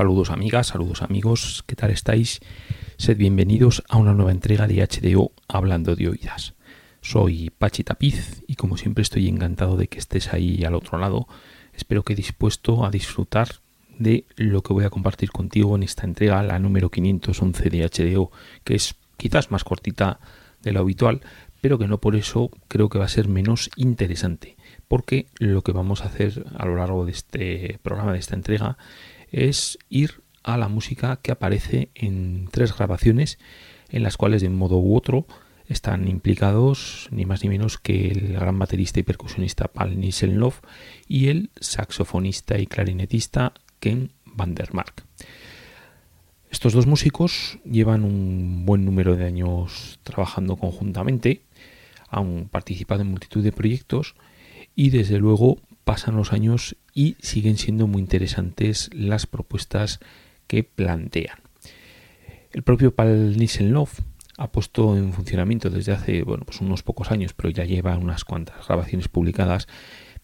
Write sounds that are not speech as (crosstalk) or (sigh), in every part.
Saludos amigas, saludos amigos, ¿qué tal estáis? Sed bienvenidos a una nueva entrega de HDO Hablando de Oídas. Soy Pachi Tapiz y como siempre estoy encantado de que estés ahí al otro lado. Espero que dispuesto a disfrutar de lo que voy a compartir contigo en esta entrega, la número 511 de HDO, que es quizás más cortita de lo habitual, pero que no por eso creo que va a ser menos interesante, porque lo que vamos a hacer a lo largo de este programa, de esta entrega, es ir a la música que aparece en tres grabaciones en las cuales de un modo u otro están implicados ni más ni menos que el gran baterista y percusionista Paul Nissenloff y el saxofonista y clarinetista Ken Vandermark. Estos dos músicos llevan un buen número de años trabajando conjuntamente, han participado en multitud de proyectos y desde luego pasan los años y siguen siendo muy interesantes las propuestas que plantean. El propio Paul Nissenloff ha puesto en funcionamiento desde hace bueno, pues unos pocos años, pero ya lleva unas cuantas grabaciones publicadas,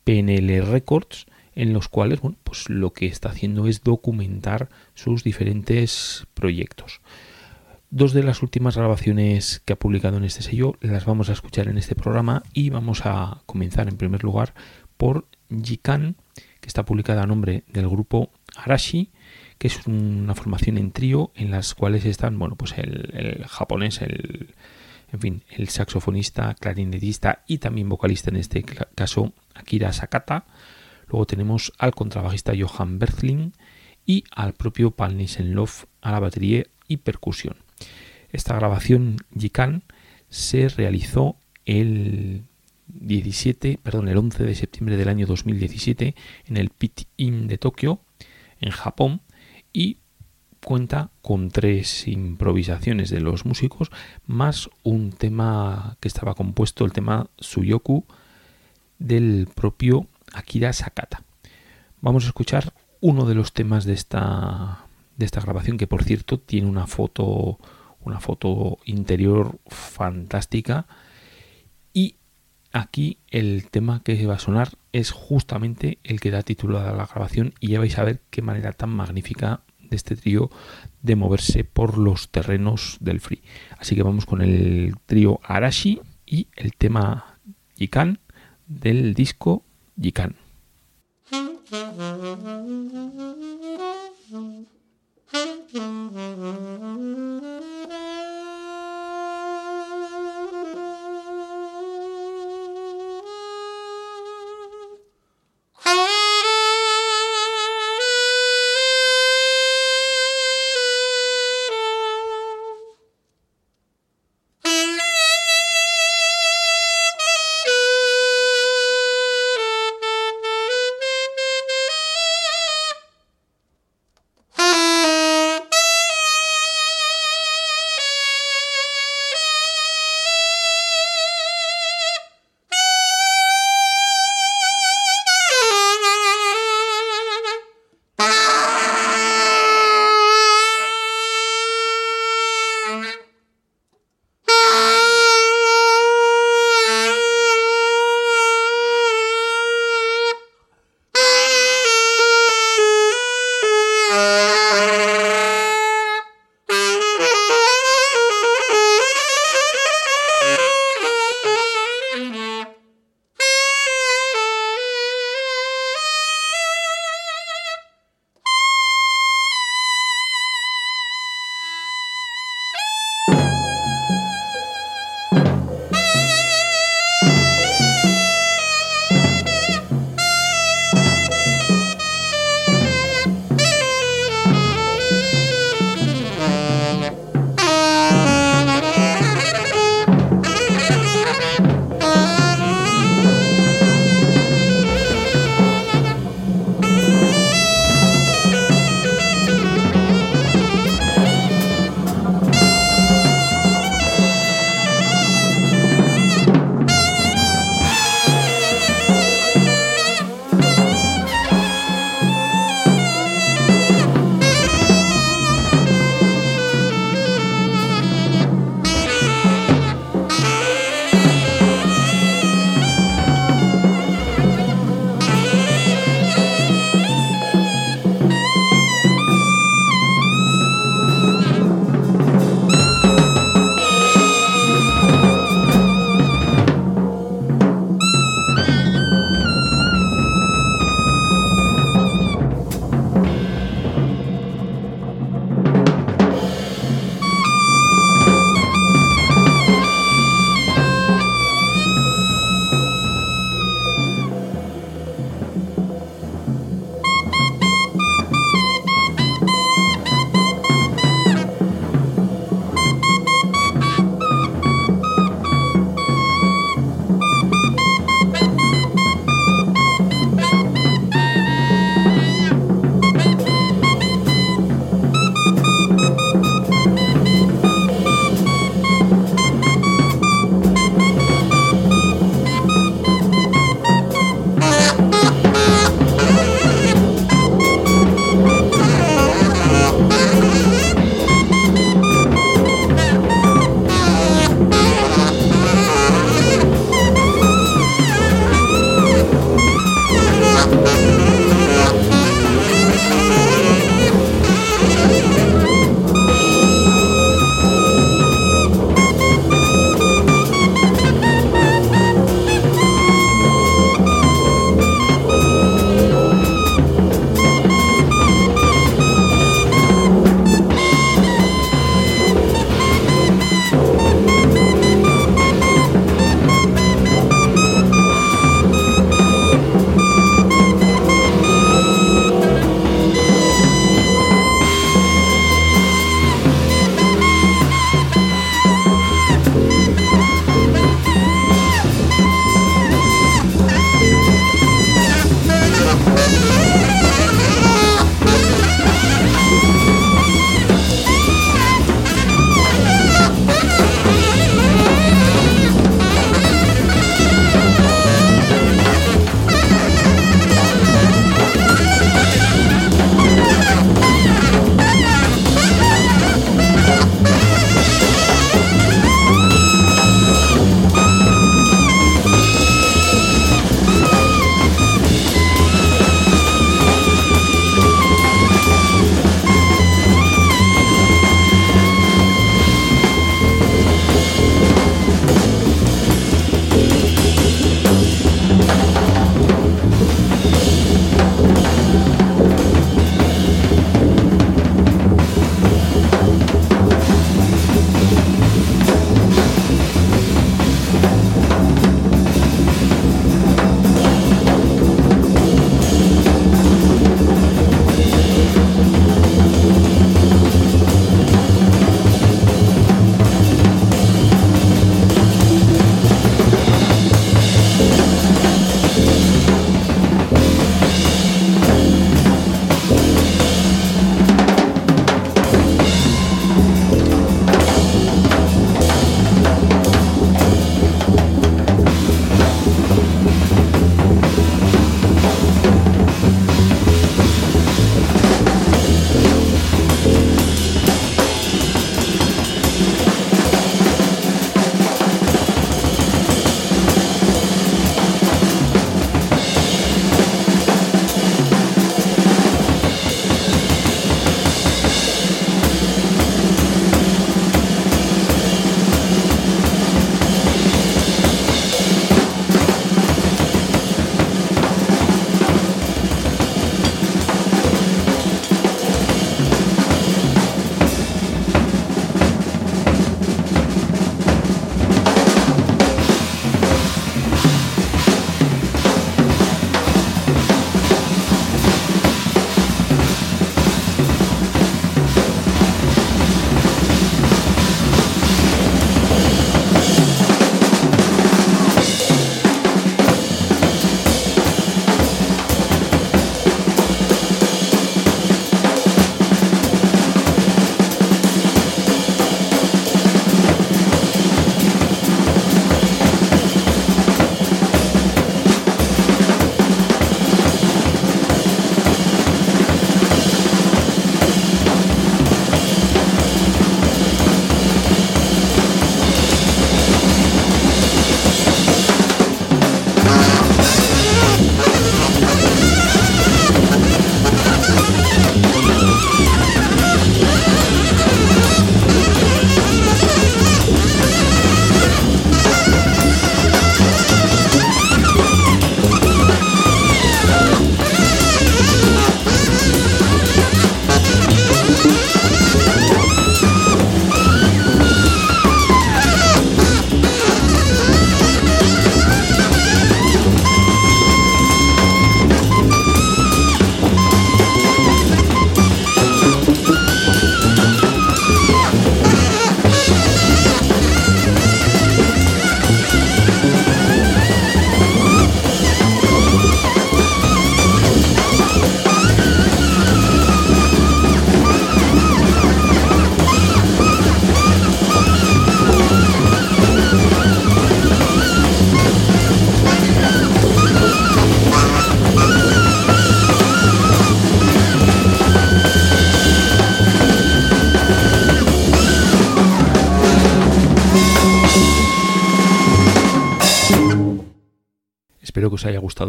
PNL Records, en los cuales bueno, pues lo que está haciendo es documentar sus diferentes proyectos. Dos de las últimas grabaciones que ha publicado en este sello las vamos a escuchar en este programa y vamos a comenzar en primer lugar por Jikan, que está publicada a nombre del grupo Arashi, que es una formación en trío en las cuales están, bueno, pues el, japonés, el, en fin, el saxofonista, clarinetista y también vocalista en este caso Akira Sakata. Luego tenemos al contrabajista Johan Berthling y al propio Paul Nissenloff a la batería y percusión. Esta grabación Jikan se realizó el 17, perdón, el 11 de septiembre del año 2017 en el Pit In de Tokio, en Japón, y cuenta con tres improvisaciones de los músicos, más un tema que estaba compuesto, el tema Suyoku, del propio Akira Sakata. Vamos a escuchar uno de los temas de esta, de esta grabación, que por cierto tiene una foto, una foto interior fantástica Aquí el tema que va a sonar es justamente el que da título a la grabación y ya vais a ver qué manera tan magnífica de este trío de moverse por los terrenos del free. Así que vamos con el trío Arashi y el tema Yikan del disco Yikan. (laughs)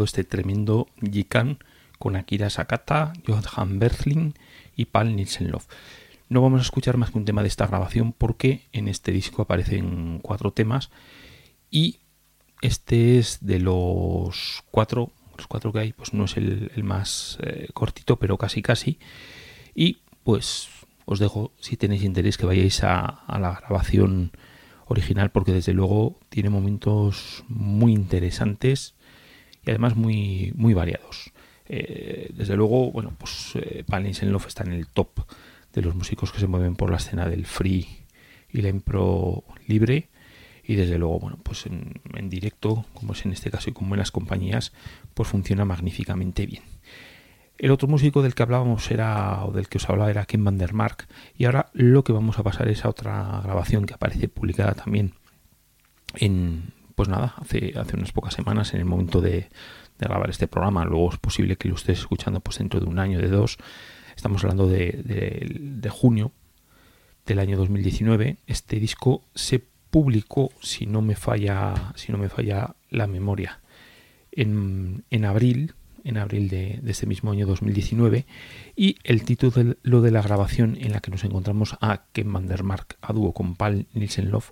este tremendo Jikan con Akira Sakata, Johan Berling y Paul Nielsen No vamos a escuchar más que un tema de esta grabación porque en este disco aparecen cuatro temas y este es de los cuatro, los cuatro que hay, pues no es el, más eh, cortito, pero casi casi. Y pues os dejo, si tenéis interés, que vayáis a, la grabación original porque desde luego tiene momentos muy interesantes y además muy, muy variados. Eh, desde luego, bueno, pues eh, Love está en el top de los músicos que se mueven por la escena del free y la impro libre. Y desde luego, bueno, pues en, directo, como es en este caso y como en las compañías, pues funciona magníficamente bien. El otro músico del que hablábamos era, o del que os hablaba, era Ken van der Mark. Y ahora lo que vamos a pasar es a otra grabación que aparece publicada también en, pues nada, hace, hace unas pocas semanas, en el momento de, de grabar este programa. Luego es posible que lo estés escuchando pues dentro de un año, de dos. Estamos hablando de, junio del año 2019. Este disco se publicó, si no me falla, si no me falla la memoria, en, en abril, en abril de, este mismo año 2019 y el título de, lo de la grabación en la que nos encontramos a Ken van der Mark a dúo con Paul Nielsen Love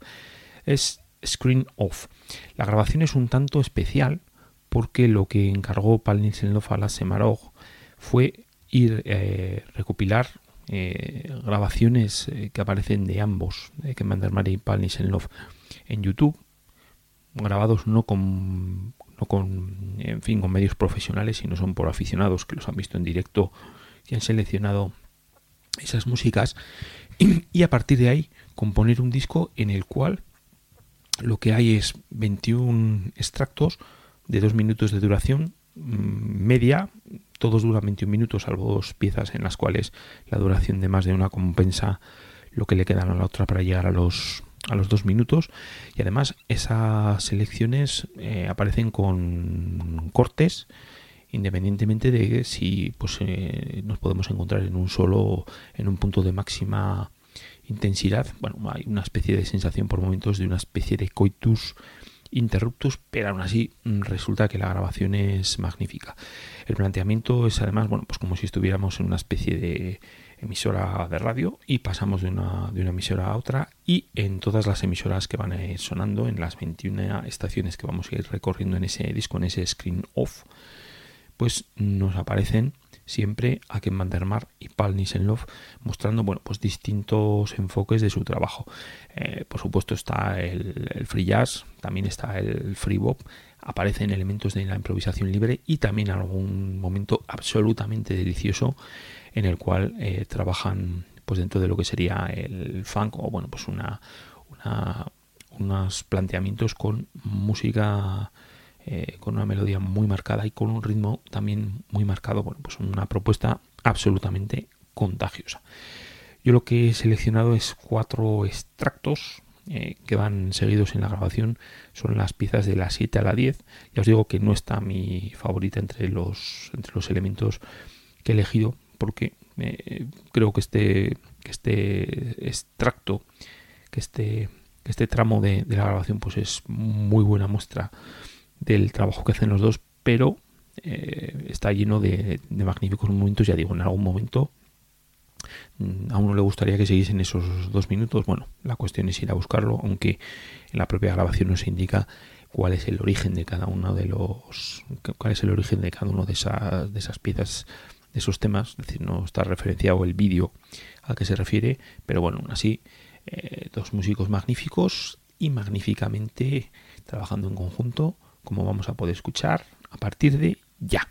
es Screen Off. La grabación es un tanto especial porque lo que encargó Paul Nielsen-Love a la Semarog fue ir eh, recopilar eh, grabaciones eh, que aparecen de ambos, de Ken y Paul Nielsen-Love, en YouTube, grabados no con, no con, en fin, con medios profesionales, sino son por aficionados que los han visto en directo y han seleccionado esas músicas (clears throat) y a partir de ahí componer un disco en el cual lo que hay es 21 extractos de dos minutos de duración mm, media. Todos duran 21 minutos, salvo dos piezas en las cuales la duración de más de una compensa lo que le queda a la otra para llegar a los, a los dos minutos. Y además esas selecciones eh, aparecen con cortes independientemente de si pues eh, nos podemos encontrar en un solo en un punto de máxima intensidad bueno hay una especie de sensación por momentos de una especie de coitus interruptus, pero aún así mm, resulta que la grabación es magnífica. El planteamiento es además, bueno, pues como si estuviéramos en una especie de emisora de radio y pasamos de una, de una emisora a otra y en todas las emisoras que van a ir sonando, en las 21 estaciones que vamos a ir recorriendo en ese disco, en ese screen off, pues nos aparecen siempre a Ken van y Paul Nissenloff mostrando bueno, pues distintos enfoques de su trabajo. Eh, por supuesto está el, free jazz, también está el free bop, aparecen elementos de la improvisación libre y también algún momento absolutamente delicioso en el cual eh, trabajan pues dentro de lo que sería el funk o bueno pues una unos planteamientos con música eh, con una melodía muy marcada y con un ritmo también muy marcado. Bueno, pues una propuesta absolutamente contagiosa. Yo lo que he seleccionado es cuatro extractos eh, que van seguidos en la grabación. Son las piezas de la 7 a la 10. Ya os digo que no está mi favorita entre los, entre los elementos que he elegido porque eh, creo que este, este extracto, que este, este tramo de, de la grabación pues es muy buena muestra del trabajo que hacen los dos, pero eh, está lleno de, magníficos momentos, ya digo, en algún momento mm, a uno le gustaría que siguiesen esos dos minutos. Bueno, la cuestión es ir a buscarlo, aunque en la propia grabación nos indica cuál es el origen de cada uno de los cuál es el origen de cada uno de esas, de esas piezas, de esos temas, es decir, no está referenciado el vídeo al que se refiere, pero bueno, aún así, eh, dos músicos magníficos y magníficamente trabajando en conjunto como vamos a poder escuchar a partir de ya.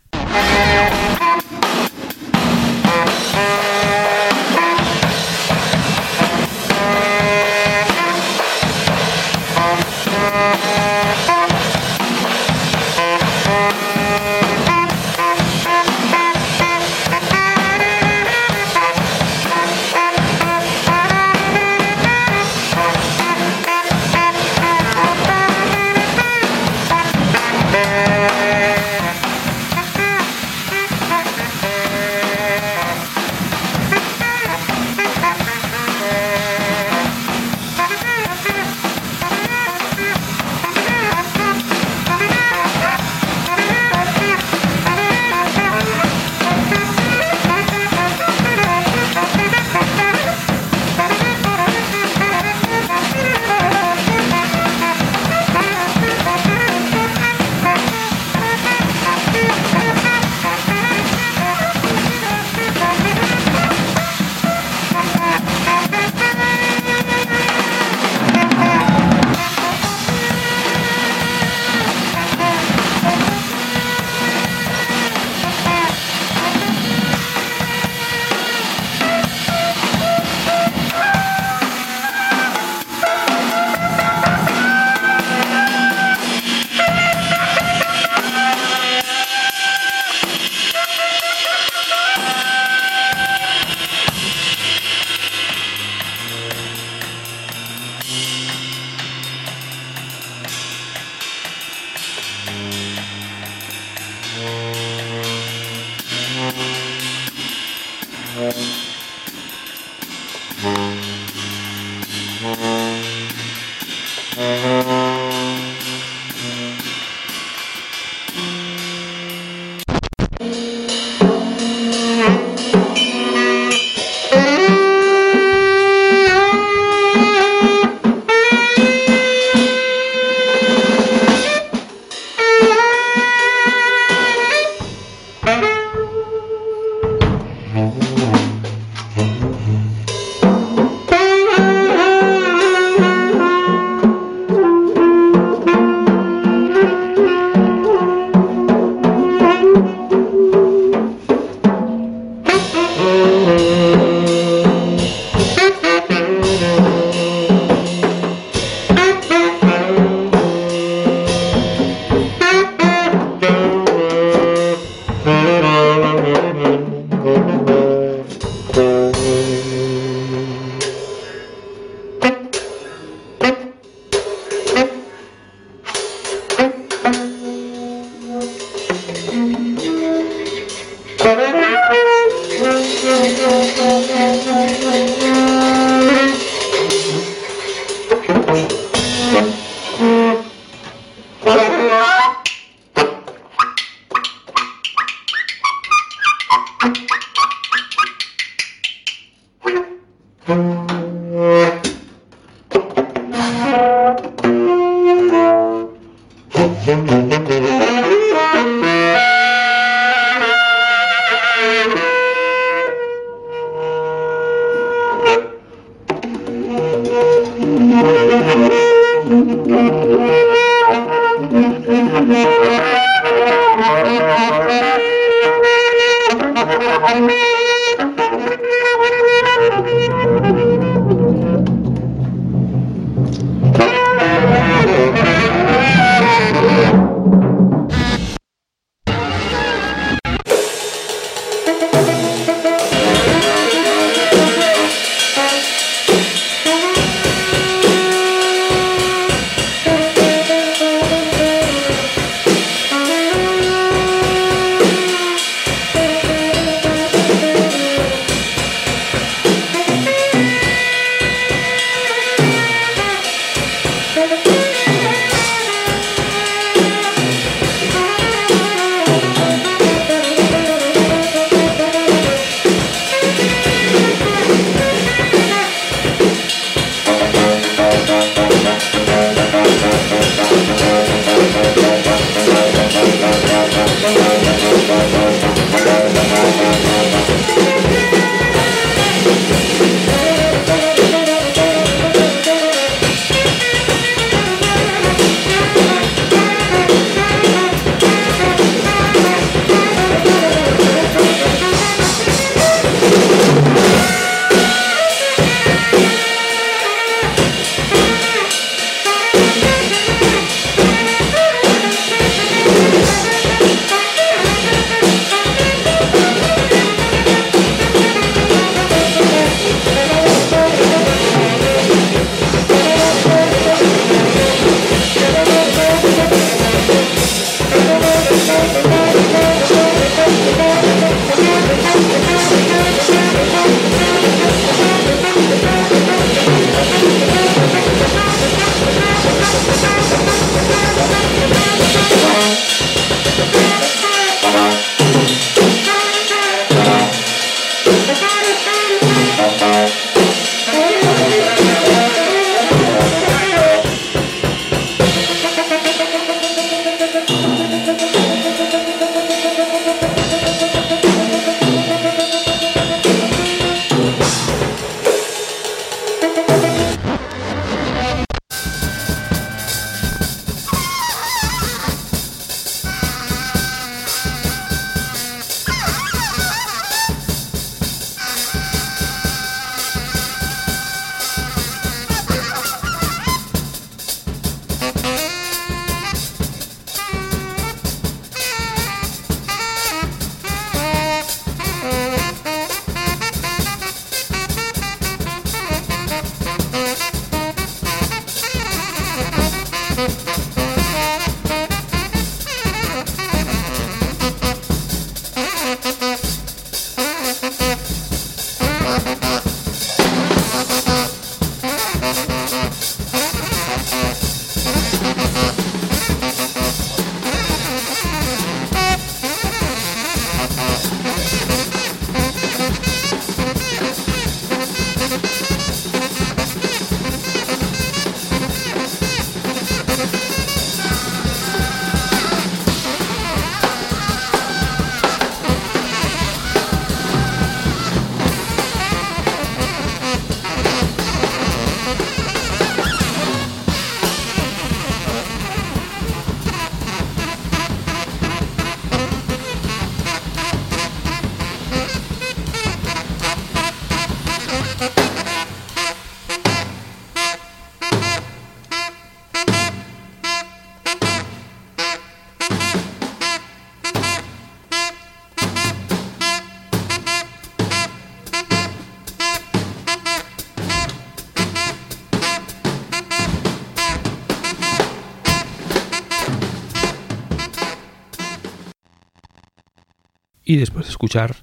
Y después de escuchar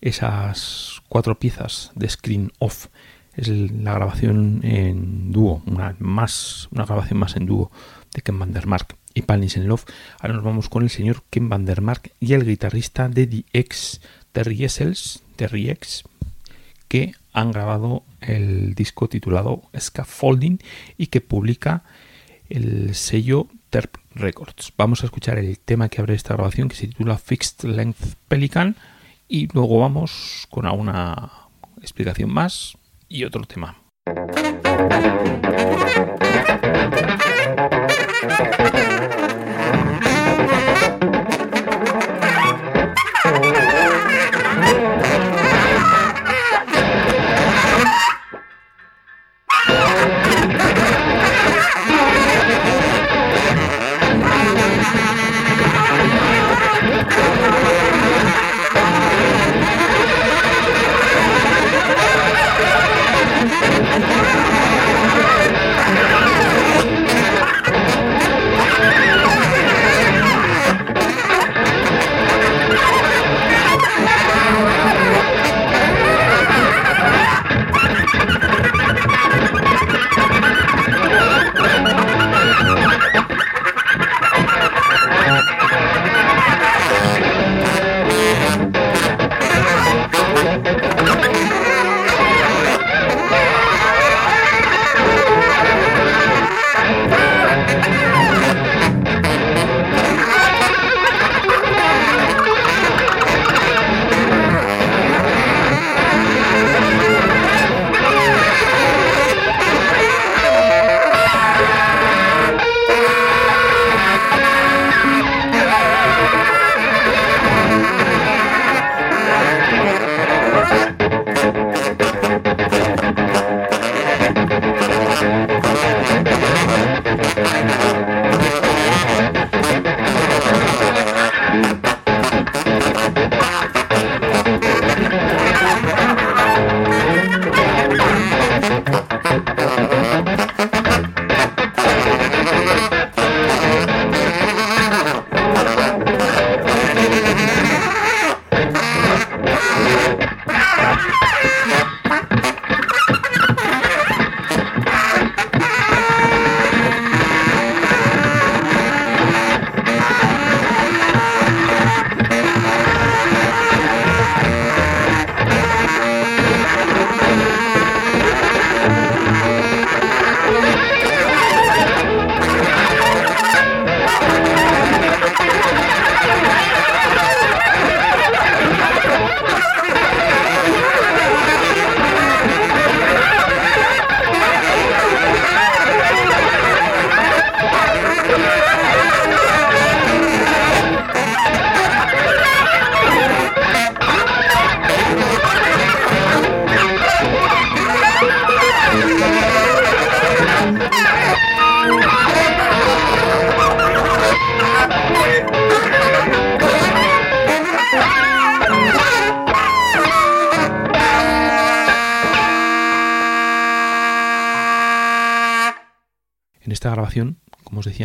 esas cuatro piezas de Screen Off, es la grabación en dúo, una, más, una grabación más en dúo de Ken Van der Mark y Paul Love. Ahora nos vamos con el señor Ken Van der Mark y el guitarrista de The X, Terry Essels, Terry X, que han grabado el disco titulado Scaffolding y que publica el sello Terp Records. Vamos a escuchar el tema que abre esta grabación que se titula Fixed Length Pelican y luego vamos con alguna explicación más y otro tema.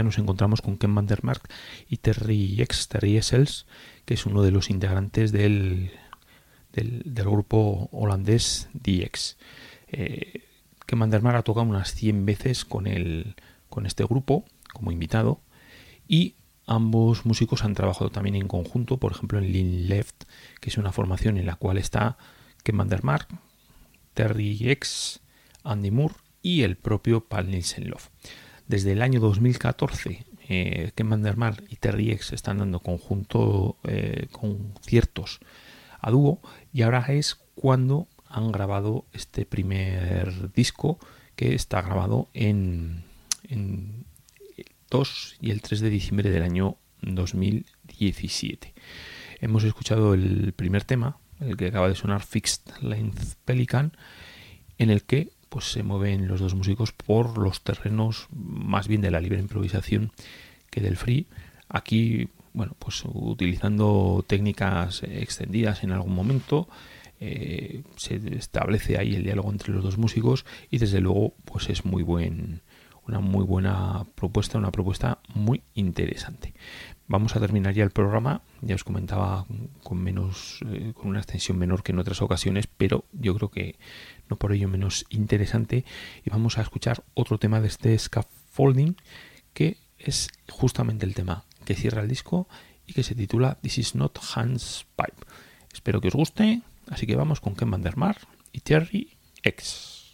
Nos encontramos con Ken van der Mark y Terry X, Terry Essels, que es uno de los integrantes del, del, grupo holandés DX. Eh, Ken van der Mark ha tocado unas 100 veces con, el, con este grupo como invitado y ambos músicos han trabajado también en conjunto, por ejemplo en Lean Left, que es una formación en la cual está Ken van der Mark, Terry X, Andy Moore y el propio Paul Nielsen Love. Desde el año 2014, eh, Ken Van y Terry X están dando conjunto eh, conciertos a dúo y ahora es cuando han grabado este primer disco que está grabado en, en 2 y el 3 de diciembre del año 2017. Hemos escuchado el primer tema, el que acaba de sonar Fixed Length Pelican, en el que pues se mueven los dos músicos por los terrenos más bien de la libre improvisación que del free. Aquí, bueno, pues utilizando técnicas extendidas en algún momento, eh, se establece ahí el diálogo entre los dos músicos y desde luego pues es muy buen una muy buena propuesta, una propuesta muy interesante. Vamos a terminar ya el programa, ya os comentaba con menos, eh, con una extensión menor que en otras ocasiones, pero yo creo que no por ello menos interesante. Y vamos a escuchar otro tema de este scaffolding que es justamente el tema que cierra el disco y que se titula This is not Hans Pipe. Espero que os guste, así que vamos con Ken van der Mar y Terry X.